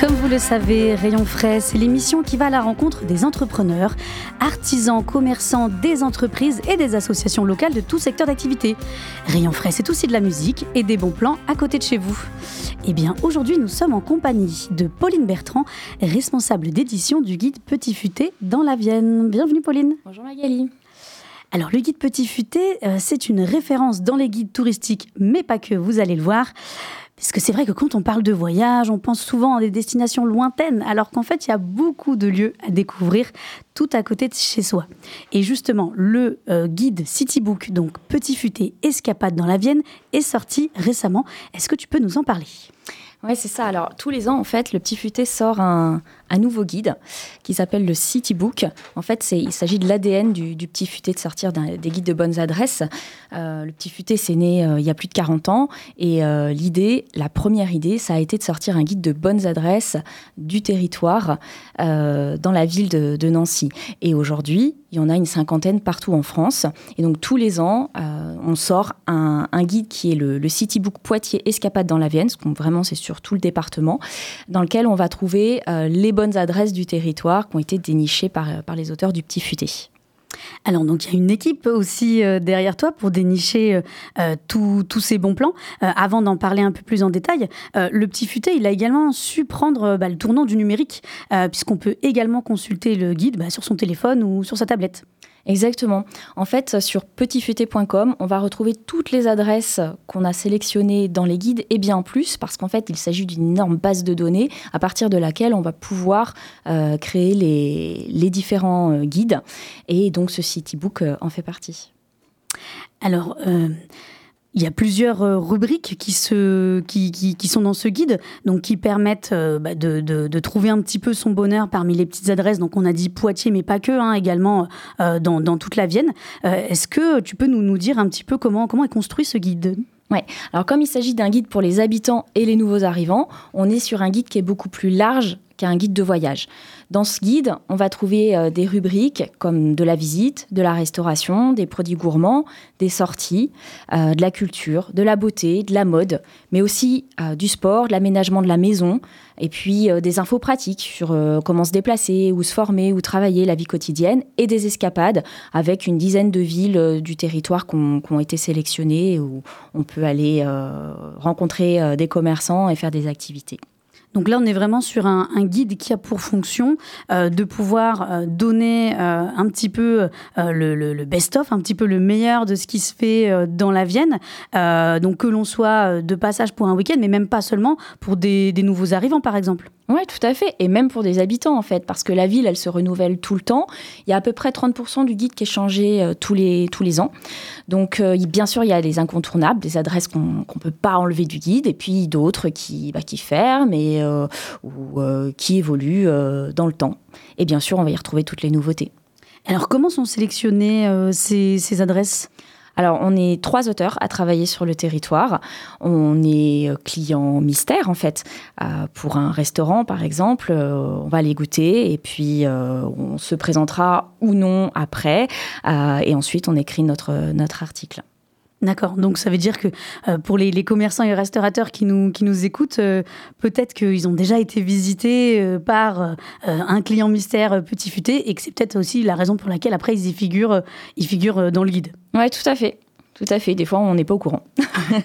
Comme vous le savez, Rayon Frais, c'est l'émission qui va à la rencontre des entrepreneurs, artisans, commerçants, des entreprises et des associations locales de tout secteur d'activité. Rayon Frais, c'est aussi de la musique et des bons plans à côté de chez vous. Eh bien, aujourd'hui, nous sommes en compagnie de Pauline Bertrand, responsable d'édition du guide Petit Futé dans la Vienne. Bienvenue, Pauline. Bonjour Magali. Alors, le guide Petit Futé, euh, c'est une référence dans les guides touristiques, mais pas que, vous allez le voir. Parce que c'est vrai que quand on parle de voyage, on pense souvent à des destinations lointaines, alors qu'en fait, il y a beaucoup de lieux à découvrir tout à côté de chez soi. Et justement, le euh, guide Citybook, donc Petit Futé Escapade dans la Vienne, est sorti récemment. Est-ce que tu peux nous en parler? Oui, c'est ça. Alors, tous les ans, en fait, le Petit Futé sort un, un nouveau guide qui s'appelle le City Book. En fait, il s'agit de l'ADN du, Petit Futé de sortir des guides de bonnes adresses. Euh, le Petit Futé, c'est né euh, il y a plus de 40 ans. Et euh, l'idée, la première idée, ça a été de sortir un guide de bonnes adresses du territoire dans la ville de, Nancy. Et aujourd'hui, il y en a une cinquantaine partout en France. Et donc, tous les ans, on sort un, guide qui est le, le City Book Poitiers Escapade dans la Vienne, parce qu'on vraiment, c'est sur tout le département, dans lequel on va trouver les bonnes adresses du territoire qui ont été dénichées par, par les auteurs du Petit Futé. Alors, donc, il y a une équipe aussi euh, derrière toi pour dénicher euh, euh, tous ces bons plans. Euh, avant d'en parler un peu plus en détail, le petit futé, il a également su prendre bah, le tournant du numérique, puisqu'on peut également consulter le guide bah, sur son téléphone ou sur sa tablette. Exactement. En fait, sur petitfuté.com, on va retrouver toutes les adresses qu'on a sélectionnées dans les guides et bien plus, parce qu'en fait, il s'agit d'une énorme base de données à partir de laquelle on va pouvoir euh, créer les, différents euh, guides. Et donc, ce Citybook euh, en fait partie. Alors, il y a plusieurs euh, rubriques qui, se, qui, qui, sont dans ce guide, donc qui permettent euh, bah, de, de, trouver un petit peu son bonheur parmi les petites adresses. Donc, on a dit Poitiers, mais pas que, hein, également euh, dans, dans toute la Vienne. Est-ce que tu peux nous, nous dire un petit peu comment, comment est construit ce guide? Alors, comme il s'agit d'un guide pour les habitants et les nouveaux arrivants, on est sur un guide qui est beaucoup plus large qu'un guide de voyage. Dans ce guide, on va trouver euh, des rubriques comme de la visite, de la restauration, des produits gourmands, des sorties, euh, de la culture, de la beauté, de la mode, mais aussi euh, du sport, de l'aménagement de la maison, et puis des infos pratiques sur comment se déplacer, où se former, où travailler, la vie quotidienne, et des escapades avec une dizaine de villes du territoire qui ont, qui été sélectionnées, où on peut aller rencontrer des commerçants et faire des activités. Donc là, on est vraiment sur un, guide qui a pour fonction euh, de pouvoir euh, donner euh, un petit peu le, best-of, un petit peu le meilleur de ce qui se fait dans la Vienne. Donc que l'on soit de passage pour un week-end, mais même pas seulement pour des, nouveaux arrivants, par exemple. Oui, tout à fait. Et même pour des habitants, en fait, parce que la ville, elle se renouvelle tout le temps. Il y a à peu près 30% du guide qui est changé tous, les, tous les ans. Donc, bien sûr, il y a des incontournables, des adresses qu'on ne peut pas enlever du guide, et puis d'autres qui, bah, qui ferment et, euh, ou euh, qui évoluent euh, dans le temps. Et bien sûr, on va y retrouver toutes les nouveautés. Alors comment sont sélectionnées ces, ces adresses? Alors, on est trois auteurs à travailler sur le territoire. On est client mystère, en fait. Euh, pour un restaurant, par exemple, euh, on va les goûter et puis euh, on se présentera ou non après. Et ensuite, on écrit notre, notre article. D'accord. Donc ça veut dire que euh, pour les, les commerçants et restaurateurs qui nous, qui nous écoutent, euh, peut-être qu'ils ont déjà été visités euh, par euh, un client mystère euh, petit futé et que c'est peut-être aussi la raison pour laquelle après ils y figurent, euh, ils figurent dans le guide. Oui, tout à fait. Tout à fait. Des fois, on n'est pas au courant.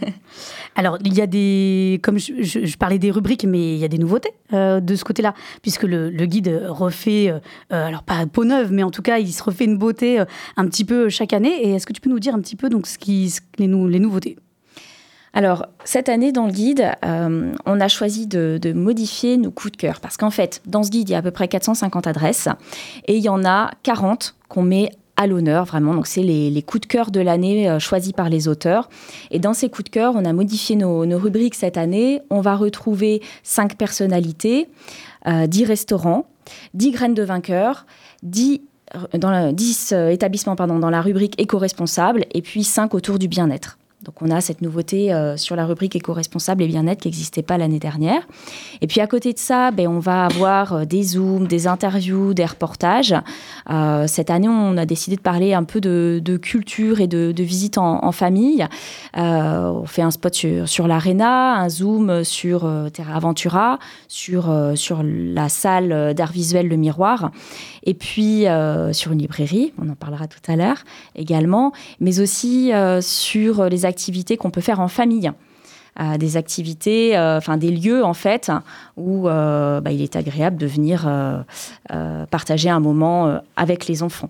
Alors, il y a des, comme je, parlais des rubriques, mais il y a des nouveautés euh, de ce côté-là, puisque le, guide refait, euh, euh, alors pas peau neuve, mais en tout cas, il se refait une beauté un petit peu chaque année. Et est-ce que tu peux nous dire un petit peu donc ce qui, les, les nouveautés? Alors, cette année, dans le guide, on a choisi de, de, modifier nos coups de cœur. Parce qu'en fait, dans ce guide, il y a à peu près 450 adresses. Et il y en a 40 qu'on met à l'honneur, vraiment. Donc, c'est les, coups de cœur de l'année euh, choisis par les auteurs. Et dans ces coups de cœur, on a modifié nos, rubriques cette année. On va retrouver cinq personnalités, euh, dix restaurants, dix graines de vainqueurs, dix dans 10 euh, établissements pardon, dans la rubrique éco-responsable et puis 5 autour du bien-être. Donc on a cette nouveauté euh, sur la rubrique éco-responsable et bien-être qui n'existait pas l'année dernière. Et puis à côté de ça, ben, on va avoir euh, des zooms, des interviews, des reportages. Euh, cette année, on a décidé de parler un peu de, culture et de, de visite en, famille. on fait un spot sur, l'Arena, un zoom sur Terra Aventura, sur, sur la salle d'art visuel Le Miroir, et puis sur une librairie, on en parlera tout à l'heure également, mais aussi sur les activités qu'on peut faire en famille. Euh, des activités, euh, enfin des lieux en fait où euh, bah, il est agréable de venir partager un moment avec les enfants.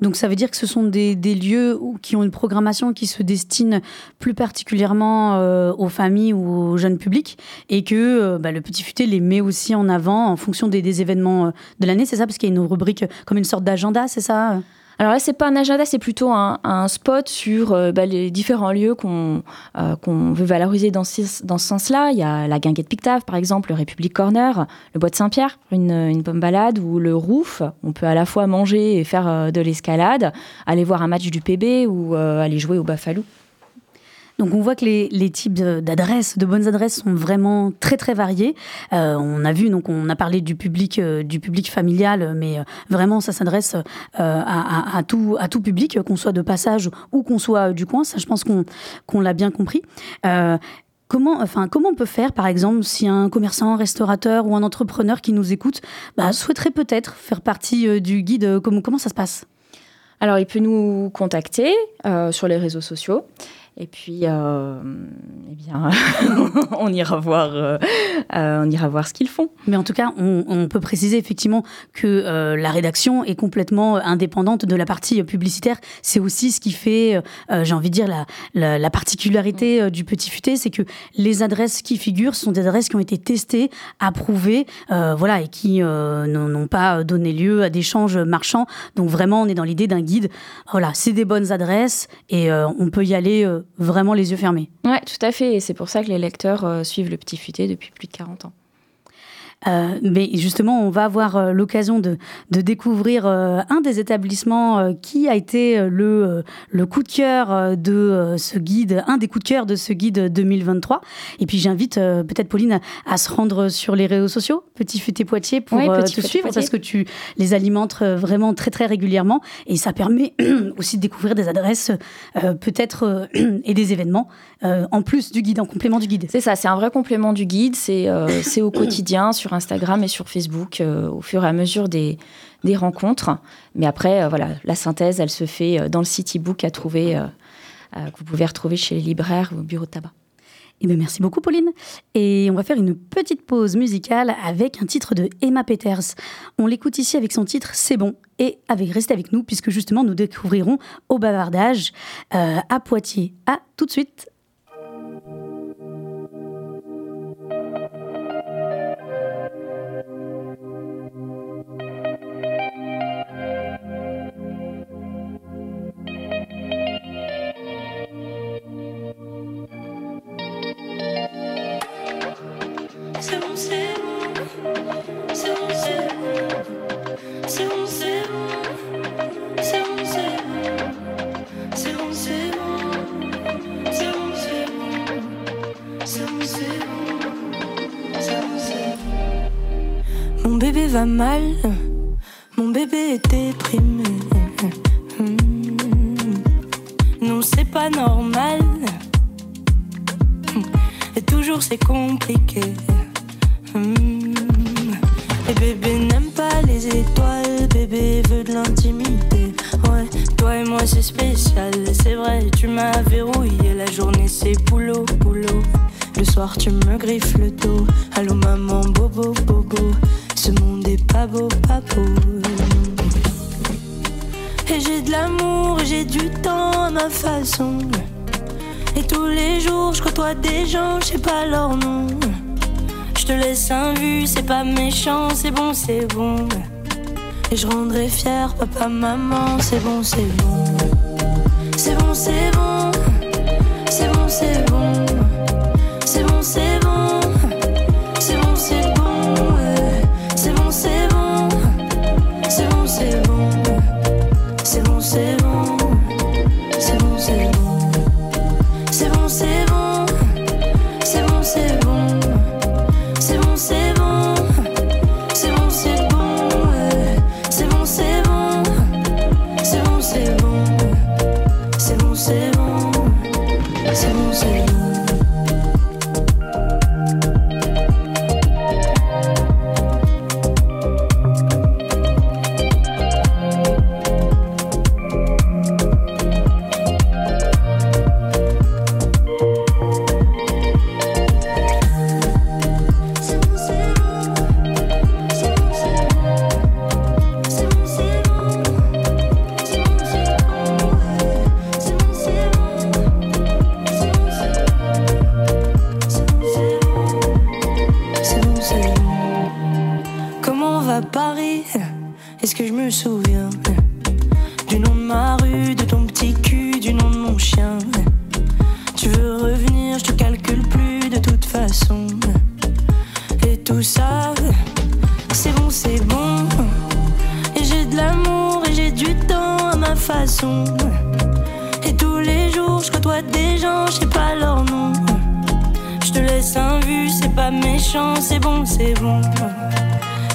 Donc ça veut dire que ce sont des, lieux qui ont une programmation qui se destine plus particulièrement aux familles ou aux jeunes publics et que bah, le Petit Futé les met aussi en avant en fonction des, des événements de l'année, c'est ça? Parce qu'il y a une rubrique comme une sorte d'agenda, c'est ça? Alors là, c'est pas un agenda, c'est plutôt un, spot sur euh, bah, les différents lieux qu'on euh, qu'on veut valoriser dans ce, dans ce sens-là. Il y a la Guinguette Pictave, par exemple, le République Corner, le Bois de Saint-Pierre, une, une bonne balade, ou le Roof. On peut à la fois manger et faire euh, de l'escalade, aller voir un match du PB ou aller jouer au Buffalo. Donc on voit que les, types d'adresses, de bonnes adresses, sont vraiment très très variés. Euh, on a vu, donc on a parlé du public, euh, du public familial, mais euh, vraiment ça s'adresse à, tout, public, qu'on soit de passage ou qu'on soit du coin. Ça, je pense qu'on l'a bien compris. Comment, enfin, comment on peut faire, par exemple, si un commerçant, un restaurateur ou un entrepreneur qui nous écoute bah, souhaiterait peut-être faire partie du guide comment ça se passe? Alors, il peut nous contacter sur les réseaux sociaux. Et puis, euh, eh bien, on ira voir, euh, euh, on ira voir ce qu'ils font. Mais en tout cas, on, peut préciser effectivement que la rédaction est complètement indépendante de la partie publicitaire. C'est aussi ce qui fait, j'ai envie de dire, la, la, particularité du Petit Futé, c'est que les adresses qui figurent sont des adresses qui ont été testées, approuvées, voilà, et qui n'ont pas donné lieu à d'échanges marchands. Donc vraiment, on est dans l'idée d'un guide. Voilà, c'est des bonnes adresses et on peut y aller vraiment les yeux fermés. Oui, tout à fait. Et c'est pour ça que les lecteurs euh, suivent le petit futé depuis plus de 40 ans. Euh, mais justement, on va avoir euh, l'occasion de, de, découvrir euh, un des établissements qui a été le, le coup de cœur de ce guide, un des coups de cœur de ce guide 2023. Et puis j'invite peut-être Pauline à, se rendre sur les réseaux sociaux, Petit Futé Poitiers, pour te suivre, parce que tu les alimentes vraiment très très régulièrement. Et ça permet aussi de découvrir des adresses peut-être et des événements en plus du guide, en complément du guide. C'est ça, c'est un vrai complément du guide, c'est au quotidien sur Instagram et sur Facebook euh, au fur et à mesure des, des rencontres. Mais après, euh, voilà, la synthèse, elle se fait euh, dans le site e-book à trouver, que vous pouvez retrouver chez les libraires ou au bureau de tabac. Eh bien, merci beaucoup, Pauline. Et on va faire une petite pause musicale avec un titre de Emma Peters. On l'écoute ici avec son titre C'est bon. Et avec, restez avec nous, puisque justement, nous découvrirons au bavardage à Poitiers. À tout de suite. Mon bébé est déprimé. Non, c'est pas normal. Et toujours c'est compliqué. Et bébé n'aime pas les étoiles, bébé veut de l'intimité. Ouais, toi et moi c'est spécial, c'est vrai, tu m'as verrouillé. La journée, c'est boulot, boulot. Le soir, tu me griffes le dos. Allô, maman, bobo, bobo. Et j'ai de l'amour, j'ai du temps à ma façon. Et tous les jours, je côtoie des gens, je sais pas leur nom. Je te laisse un vu, c'est pas méchant, c'est bon, c'est bon. Et je rendrai fier papa, maman, c'est bon, c'est bon. C'est bon, c'est bon. C'est bon, c'est bon. Tu veux revenir, je te calcule plus de toute façon. Et tout ça, c'est bon, c'est bon. Et j'ai de l'amour et j'ai du temps à ma façon. Et tous les jours, je côtoie des gens, je sais pas leur nom. Je te laisse un vu, c'est pas méchant, c'est bon, c'est bon.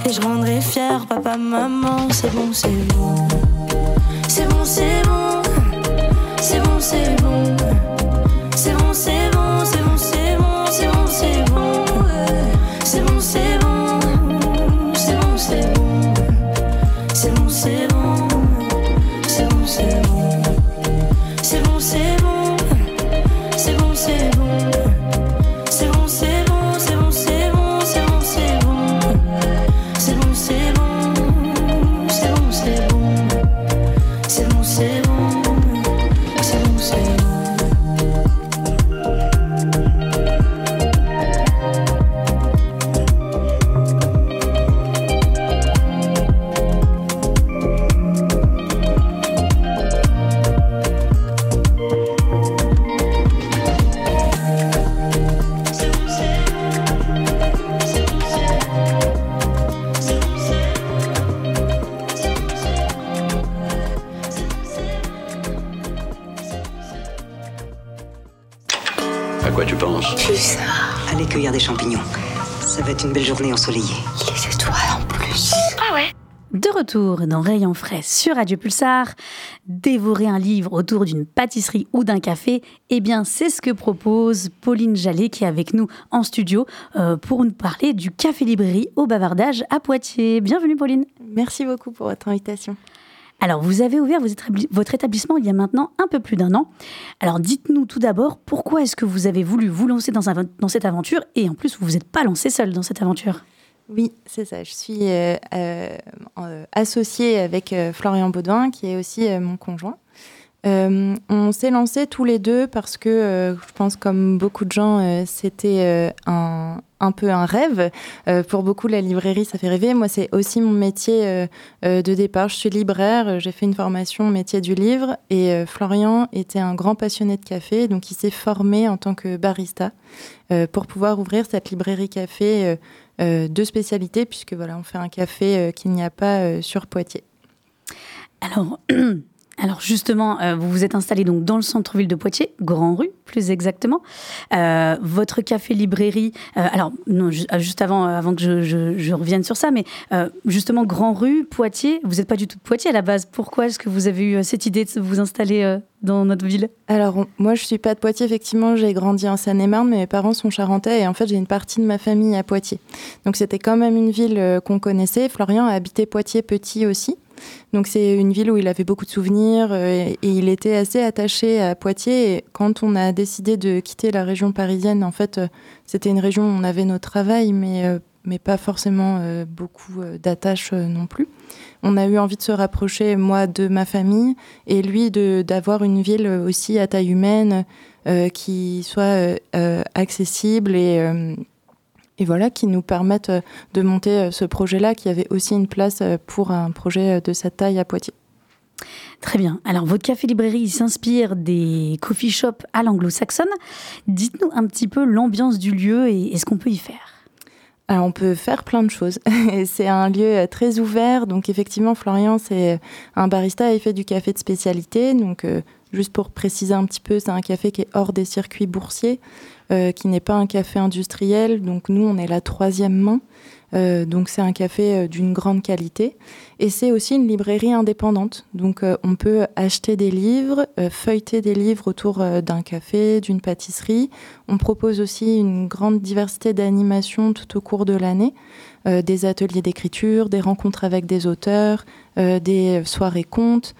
Et je rendrai fier papa, maman, c'est bon, c'est bon. C'est bon, c'est bon. C'est bon, c'est bon. Les étoiles en plus. De retour dans Rayon frais sur Radio Pulsar, dévorer un livre autour d'une pâtisserie ou d'un café, eh bien c'est ce que propose Pauline Jallet qui est avec nous en studio euh, pour nous parler du café librairie au bavardage à Poitiers. Bienvenue Pauline. Merci beaucoup pour votre invitation. Alors vous avez ouvert votre établissement il y a maintenant un peu plus d'un an. Alors dites-nous tout d'abord pourquoi est-ce que vous avez voulu vous lancer dans, un- dans cette aventure? Et en plus vous vous êtes pas lancé seul dans cette aventure. Oui, c'est ça. Je suis euh, euh, euh, associée avec Florian Baudouin, qui est aussi mon conjoint. On s'est lancés tous les deux parce que je pense comme beaucoup de gens, c'était un, un peu un rêve. Pour beaucoup, la librairie, ça fait rêver. Moi, c'est aussi mon métier de départ. Je suis libraire, j'ai fait une formation métier du livre et Florian était un grand passionné de café, donc il s'est formé en tant que barista pour pouvoir ouvrir cette librairie café de spécialité, puisque voilà, on fait un café euh, qu'il n'y a pas euh, sur Poitiers. Alors, alors justement, euh, vous vous êtes installé donc dans le centre-ville de Poitiers, Grand Rue plus exactement. Euh, votre café librairie, euh, alors non, euh, juste avant, avant que je, revienne sur ça, mais justement Grand Rue, Poitiers, vous n'êtes pas du tout de Poitiers à la base. Pourquoi est-ce que vous avez eu cette idée de vous installer dans notre ville? Alors, moi, je suis pas de Poitiers, effectivement. J'ai grandi en Seine-et-Marne, mais mes parents sont charentais et en fait, j'ai une partie de ma famille à Poitiers. Donc, c'était quand même une ville qu'on connaissait. Florian a habité Poitiers petit aussi. Donc c'est une ville où il avait beaucoup de souvenirs euh, et, il était assez attaché à Poitiers. Et quand on a décidé de quitter la région parisienne, en fait, euh, c'était une région où on avait notre travail, mais, euh, mais pas forcément beaucoup d'attaches euh, non plus. On a eu envie de se rapprocher, moi, de ma famille et lui d'avoir une ville aussi à taille humaine qui soit accessible et, et voilà, qui nous permette euh, de monter euh, ce projet-là, qui avait aussi une place euh, pour un projet de cette taille à Poitiers. Très bien. Alors, votre café-librairie s'inspire des coffee shops à l'anglo-saxonne. Dites-nous un petit peu l'ambiance du lieu et, et ce qu'on peut y faire. Alors, on peut faire plein de choses. C'est un lieu très ouvert. Donc, effectivement, Florian, c'est un barista et fait du café de spécialité. Donc, euh, juste pour préciser un petit peu, c'est un café qui est hors des circuits boursiers, qui n'est pas un café industriel. Donc, nous, on est la troisième main. Euh, donc, c'est un café euh, d'une grande qualité. Et c'est aussi une librairie indépendante. Donc, euh, on peut acheter des livres, euh, feuilleter des livres autour euh, d'un café, d'une pâtisserie. On propose aussi une grande diversité d'animations tout au cours de l'année, euh, des ateliers d'écriture, des rencontres avec des auteurs, euh, des soirées contes,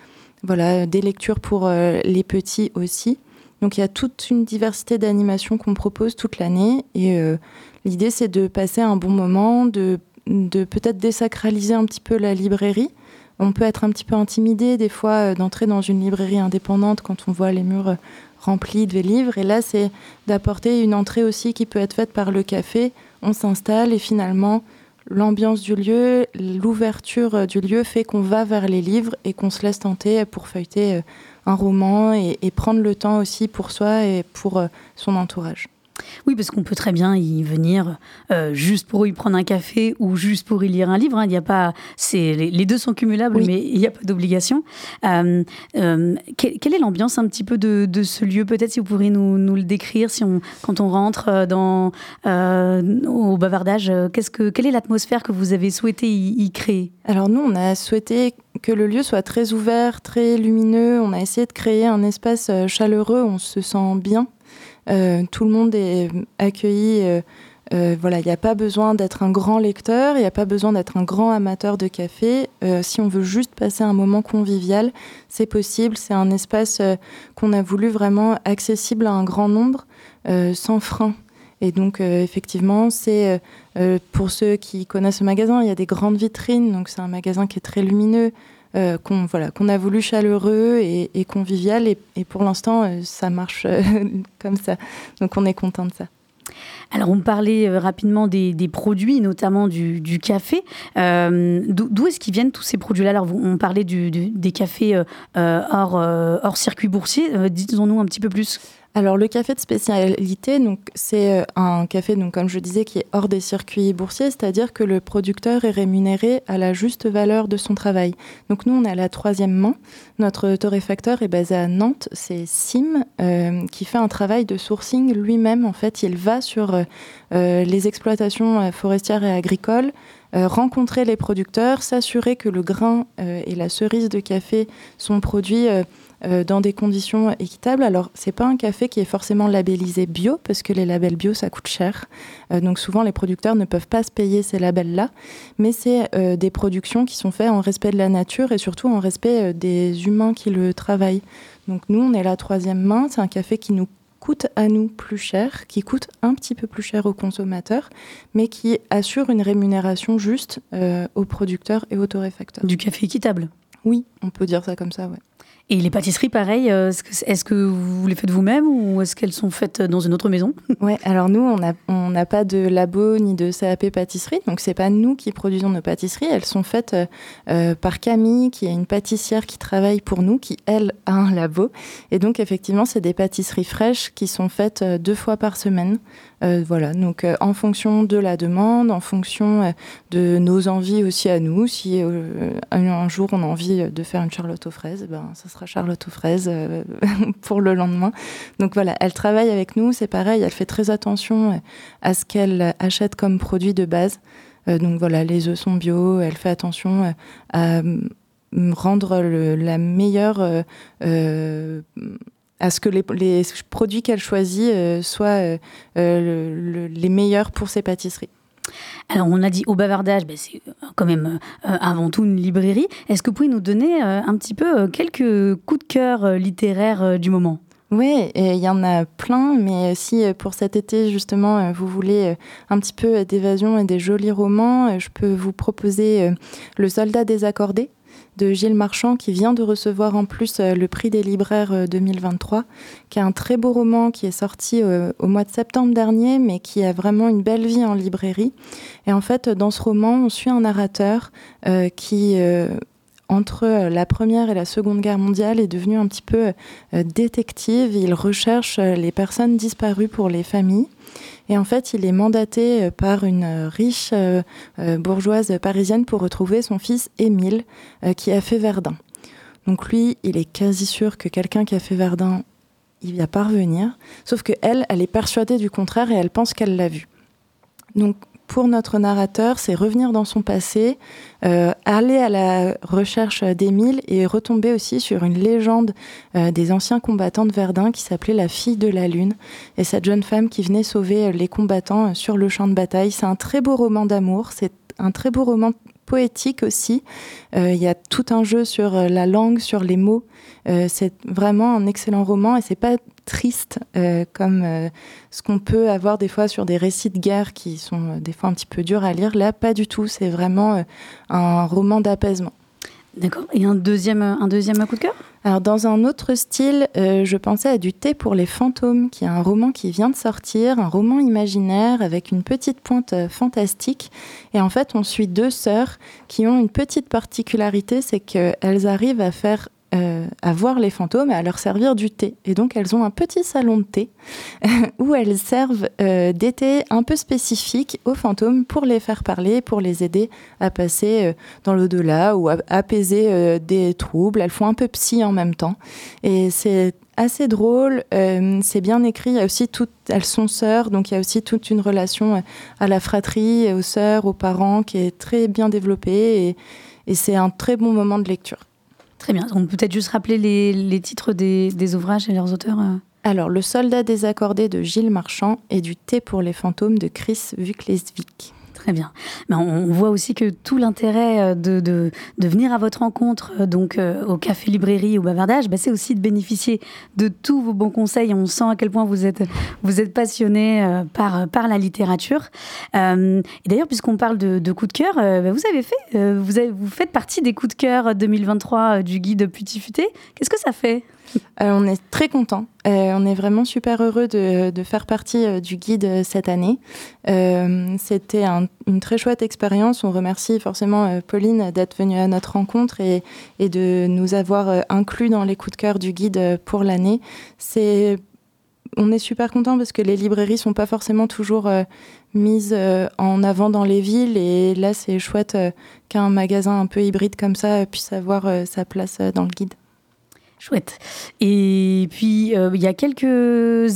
voilà, des lectures pour euh, les petits aussi. Donc il y a toute une diversité d'animations qu'on propose toute l'année et euh, l'idée c'est de passer un bon moment, de, peut-être désacraliser un petit peu la librairie. On peut être un petit peu intimidé des fois euh, d'entrer dans une librairie indépendante quand on voit les murs euh, remplis de livres. Et là, c'est d'apporter une entrée aussi qui peut être faite par le café. On s'installe et finalement, l'ambiance du lieu, l'ouverture du lieu fait qu'on va vers les livres et qu'on se laisse tenter pour feuilleter un roman et, prendre le temps aussi pour soi et pour euh, son entourage. Oui, parce qu'on peut très bien y venir euh, juste pour y prendre un café ou juste pour y lire un livre. hein. Il n'y a pas, c'est les, les deux sont cumulables, Oui. mais il n'y a pas d'obligation. Euh, euh, que- quelle est l'ambiance un petit peu de, de ce lieu? Peut-être si vous pourriez nous, nous le décrire, si on, quand on rentre dans au bavardage, qu'est-ce que, quelle est l'atmosphère que vous avez souhaité y, y créer? Alors nous, on a souhaité que le lieu soit très ouvert, très lumineux. On a essayé de créer un espace chaleureux, on se sent bien. Euh, tout le monde est accueilli. euh, euh, voilà, il n'y a pas besoin d'être un grand lecteur, il n'y a pas besoin d'être un grand amateur de café. Si on veut juste passer un moment convivial, c'est possible. C'est un espace qu'on a voulu vraiment accessible à un grand nombre, sans frein. Et donc, effectivement, c'est pour ceux qui connaissent le magasin, il y a des grandes vitrines, donc c'est un magasin qui est très lumineux, euh, qu'on voilà, qu'on a voulu chaleureux et, convivial, et, pour l'instant, euh, ça marche euh, comme ça. Donc on est content de ça. Alors, on parlait rapidement des, produits, notamment du, café. D'où est-ce qu'ils viennent tous ces produits-là? Alors, on parlait des cafés hors, hors circuit boursier. Dites-nous un petit peu plus. Alors le café de spécialité, donc c'est euh, un café donc comme je disais qui est hors des circuits boursiers, c'est-à-dire que le producteur est rémunéré à la juste valeur de son travail. Donc nous on est à la troisième main. Notre torréfacteur est basé à Nantes, c'est Sim euh, qui fait un travail de sourcing lui-même. En fait, il va sur euh, les exploitations forestières et agricoles. rencontrer les producteurs, s'assurer que le grain et la cerise de café sont produits euh, dans des conditions équitables. Alors, c'est pas un café qui est forcément labellisé bio, parce que les labels bio, ça coûte cher. Euh, donc, souvent, les producteurs ne peuvent pas se payer ces labels-là. Mais c'est euh, des productions qui sont faites en respect de la nature et surtout en respect des humains qui le travaillent. Donc, nous, on est la troisième main. C'est un café qui nous coûte à nous plus cher, qui coûte un petit peu plus cher aux consommateurs, mais qui assure une rémunération juste euh, aux producteurs et aux torréfacteurs. Du café équitable? Oui, on peut dire ça comme ça, ouais. Et les pâtisseries, pareil, euh, est-ce que, vous les faites vous-même ou est-ce qu'elles sont faites dans une autre maison? Ouais, alors nous, on n'a on pas de labo ni de CAP pâtisserie, donc c'est pas nous qui produisons nos pâtisseries. Elles sont faites euh, euh, par Camille, qui est une pâtissière qui travaille pour nous, qui elle a un labo. Et donc effectivement, c'est des pâtisseries fraîches qui sont faites euh, deux fois par semaine. Euh, voilà, donc euh, en fonction de la demande, en fonction euh, de nos envies aussi à nous. Si euh, un jour on a envie de faire une charlotte aux fraises, ben ça sera charlotte aux fraises euh, pour le lendemain. Donc voilà, elle travaille avec nous, c'est pareil, elle fait très attention euh, à ce qu'elle achète comme produit de base. Euh, donc voilà, les œufs sont bio, elle fait attention à rendre la meilleure à ce que les, produits qu'elle choisit soient le- le- les meilleurs pour ses pâtisseries. Alors, on a dit au bavardage, ben, c'est euh, quand même euh, avant tout une librairie. Est-ce que vous pouvez nous donner euh, un petit peu quelques coups de cœur littéraires du moment? Oui, il y en a plein, mais si pour cet été, justement, vous voulez un petit peu d'évasion et des jolis romans, je peux vous proposer Le soldat désaccordé de Gilles Marchand, qui vient de recevoir en plus euh, le prix des libraires euh, 2023, qui est un très beau roman qui est sorti euh, au mois de septembre dernier, mais qui a vraiment une belle vie en librairie. Et en fait, dans ce roman, on suit un narrateur euh, qui... entre euh, la Première et la Seconde Guerre mondiale est devenu un petit peu euh, détective. Il recherche euh, les personnes disparues pour les familles. Et en fait, il est mandaté par une riche bourgeoise parisienne pour retrouver son fils Émile, qui a fait Verdun. Donc lui, il est quasi sûr que quelqu'un qui a fait Verdun, il va parvenir. Sauf que elle, elle est persuadée du contraire et elle pense qu'elle l'a vu. Donc pour notre narrateur, c'est revenir dans son passé, euh, aller à la recherche d'Émile et retomber aussi sur une légende euh, des anciens combattants de Verdun qui s'appelait la fille de la lune. Et cette jeune femme qui venait sauver euh, les combattants sur le champ de bataille. C'est un très beau roman d'amour, c'est un très beau roman poétique aussi. Euh, Il y a tout un jeu sur euh, la langue, sur les mots. Euh, c'est vraiment un excellent roman et c'est pas triste comme ce qu'on peut avoir des fois sur des récits de guerre qui sont des fois un petit peu durs à lire. Là, pas du tout. C'est vraiment un roman d'apaisement. D'accord. Et un deuxième, un deuxième coup de cœur? Alors, dans un autre style, euh, je pensais à Du thé pour les fantômes, qui est un roman qui vient de sortir, un roman imaginaire avec une petite pointe euh, fantastique. Et en fait, on suit deux sœurs qui ont une petite particularité, c'est qu'elles arrivent à faire euh, à voir les fantômes et à leur servir du thé. Et donc elles ont un petit salon de thé où elles servent euh, des thés un peu spécifiques aux fantômes pour les faire parler, pour les aider à passer euh, dans l'au-delà ou à apaiser euh, des troubles. Elles font un peu psy en même temps. Et c'est assez drôle, c'est bien écrit. Il y a aussi elles sont sœurs, donc il y a aussi toute une relation à la fratrie, aux sœurs, aux parents qui est très bien développée et c'est un très bon moment de lecture. Très bien. On peut peut-être juste rappeler les, les titres des, des ouvrages et leurs auteurs. euh. Alors, Le soldat désaccordé de Gilles Marchand et Du thé pour les fantômes de Chris Vuklesvik. Très bien. Mais on voit aussi que tout l'intérêt euh, de, de, venir à votre rencontre, euh, donc euh, au café librairie ou bavardage, bah, c'est aussi de bénéficier de tous vos bons conseils. On sent à quel point vous êtes, vous êtes passionné par, par la littérature. Et d'ailleurs, puisqu'on parle de, coups de cœur, bah, vous avez fait, vous, vous faites partie des coups de cœur 2023 euh, du guide Petit Futé. Qu'est-ce que ça fait? On est très content. on est vraiment super heureux de, faire partie euh, du guide euh, cette année. Euh, C'était un- une très chouette expérience. On remercie forcément euh, Pauline d'être venue à notre rencontre et, de nous avoir euh, inclus dans les coups de cœur du guide euh, pour l'année. On est super content parce que les librairies sont pas forcément toujours euh, mises euh, en avant dans les villes et là c'est chouette euh, qu'un magasin un peu hybride comme ça euh, puisse avoir euh, sa place euh, dans le guide. Chouette. Et puis, euh, il y a quelques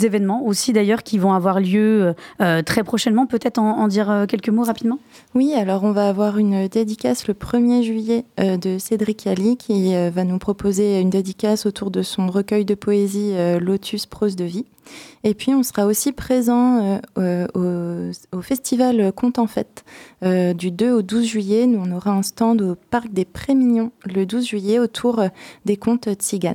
événements aussi d'ailleurs qui vont avoir lieu euh, très prochainement. Peut-être en, dire euh, quelques mots rapidement? Oui, alors on va avoir une dédicace le 1er juillet euh, de Cédric Ali qui euh, va nous proposer une dédicace autour de son recueil de poésie euh, Lotus Prose de vie. Et puis on sera aussi présent euh, euh, au, festival Conte en Fête euh, du 2 au 12 juillet. Nous on aura un stand au parc des Prémignons le 12 juillet autour euh, des contes tziganes.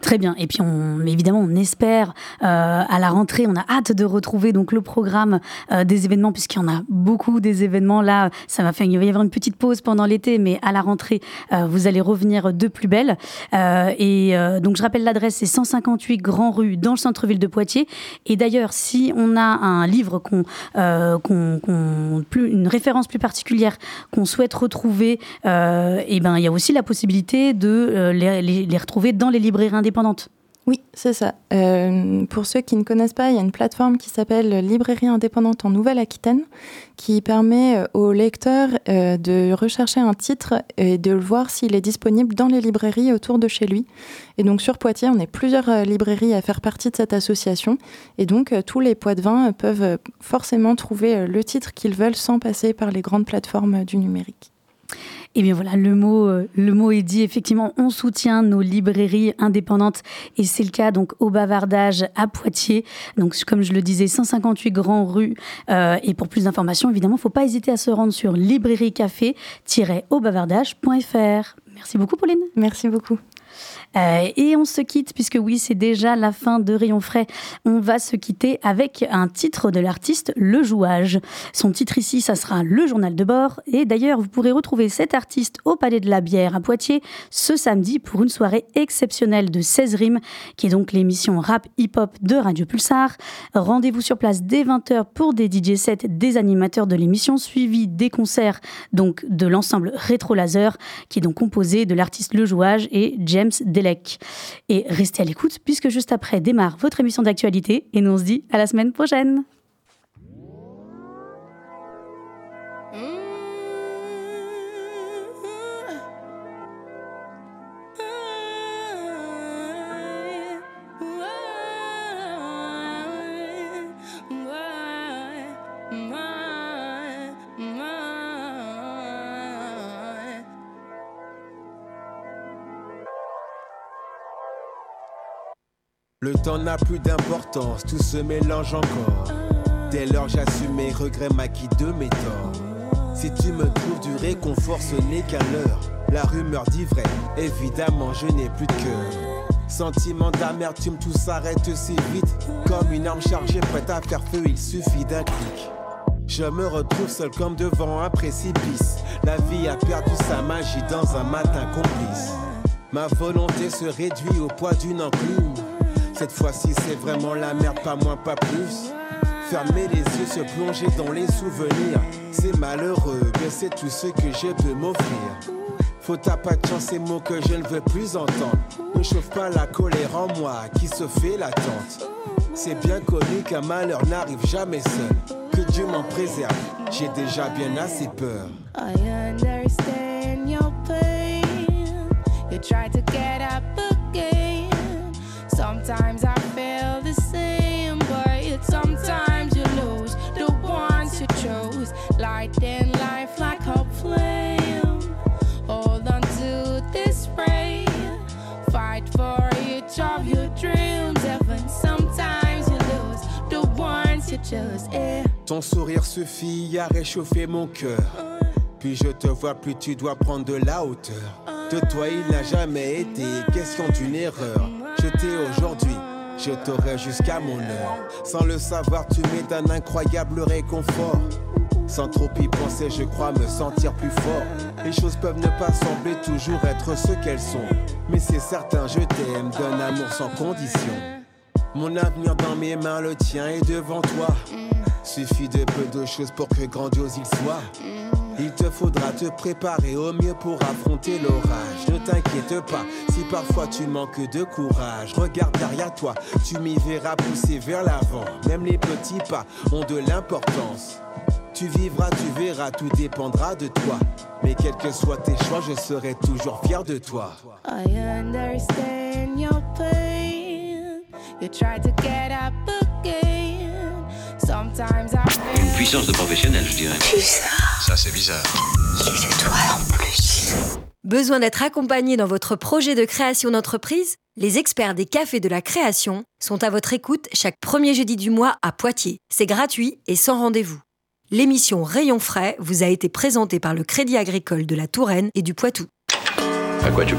Très bien. Et puis, évidemment, on espère euh, à la rentrée, on a hâte de retrouver donc le programme euh, des événements, puisqu'il y en a beaucoup des événements. Là, ça va faire, il va y avoir une petite pause pendant l'été, mais à la rentrée, euh, vous allez revenir de plus belle. Et donc, je rappelle l'adresse, c'est 158 Grand Rue, dans le centre-ville de Poitiers. Et d'ailleurs, si on a un livre qu'on, qu'on, plus, une référence plus particulière qu'on souhaite retrouver, et ben, il y a aussi la possibilité de les- les retrouver dans les librairies Oui, c'est ça. Euh, pour ceux qui ne connaissent pas, il y a une plateforme qui s'appelle Librairie indépendante en Nouvelle-Aquitaine qui permet euh, aux lecteurs euh, de rechercher un titre et de voir s'il est disponible dans les librairies autour de chez lui. Et donc sur Poitiers, on est plusieurs librairies à faire partie de cette association. Et donc tous les Poitevins euh, peuvent euh, forcément trouver le titre qu'ils veulent sans passer par les grandes plateformes du numérique. Et bien voilà, le mot, euh, le mot est dit. Effectivement, on soutient nos librairies indépendantes et c'est le cas donc au Bavardage à Poitiers. Donc comme je le disais, 158 Grand Rue. Euh, et pour plus d'informations, évidemment, faut pas hésiter à se rendre sur librairiecafé-aubavardage.fr. Merci beaucoup, Pauline. Merci beaucoup. Euh, et on se quitte, puisque oui, c'est déjà la fin de Rayon Frais. On va se quitter avec un titre de l'artiste Le Jouage. Son titre ici, ça sera Le Journal de bord. Et d'ailleurs, vous pourrez retrouver cet artiste au Palais de la Bière à Poitiers ce samedi pour une soirée exceptionnelle de 16 rimes, qui est donc l'émission rap hip-hop de Radio Pulsar. Rendez-vous sur place dès 20h pour des DJ sets des animateurs de l'émission, suivi des concerts donc de l'ensemble Rétro Laser, qui est donc composé de l'artiste Le Jouage et James Et restez à l'écoute, puisque juste après démarre votre émission d'actualité, et nous on se dit à la semaine prochaine. Le temps n'a plus d'importance, tout se mélange encore. Dès lors j'assume mes regrets maquis de mes torts. Si tu me trouves du réconfort, ce n'est qu'un leurre. La rumeur dit vrai, évidemment je n'ai plus de cœur. Sentiment d'amertume, tout s'arrête si vite. Comme une arme chargée prête à faire feu, il suffit d'un clic. Je me retrouve seul comme devant un précipice. La vie a perdu sa magie dans un matin complice. Ma volonté se réduit au poids d'une enclume. Cette fois-ci, c'est vraiment la merde, pas moins, pas plus. Fermer les yeux, se plonger dans les souvenirs. C'est malheureux, mais c'est tout ce que je peux m'offrir. Faut chance, ces mots que je ne veux plus entendre. Ne chauffe pas la colère en moi qui se fait l'attente. C'est bien connu qu'un malheur n'arrive jamais seul. Que Dieu m'en préserve, j'ai déjà bien assez peur. I understand Ton sourire suffit à réchauffer mon cœur. Puis je te vois, plus tu dois prendre de la hauteur. De toi, il n'a jamais été question d'une erreur. Je t'ai aujourd'hui, je t'aurai jusqu'à mon heure. Sans le savoir, tu m'es d'un incroyable réconfort. Sans trop y penser, je crois me sentir plus fort. Les choses peuvent ne pas sembler toujours être ce qu'elles sont. Mais c'est certain, je t'aime d'un amour sans condition. Mon avenir dans mes mains, le tien est devant toi. Suffit de peu de choses pour que grandiose il soit. Il te faudra te préparer au mieux pour affronter l'orage. Ne t'inquiète pas si parfois tu manques de courage. Regarde derrière toi, tu m'y verras pousser vers l'avant. Même les petits pas ont de l'importance. Tu vivras, tu verras, tout dépendra de toi. Mais quels que soient tes choix, je serai toujours fier de toi. Une puissance de professionnel, je dirais. Ça, c'est bizarre. Besoin d'être accompagné dans votre projet de création d'entreprise? Les experts des cafés de la création sont à votre écoute chaque premier jeudi du mois à Poitiers. C'est gratuit et sans rendez-vous. L'émission Rayon frais vous a été présentée par le Crédit agricole de la Touraine et du Poitou. À quoi tu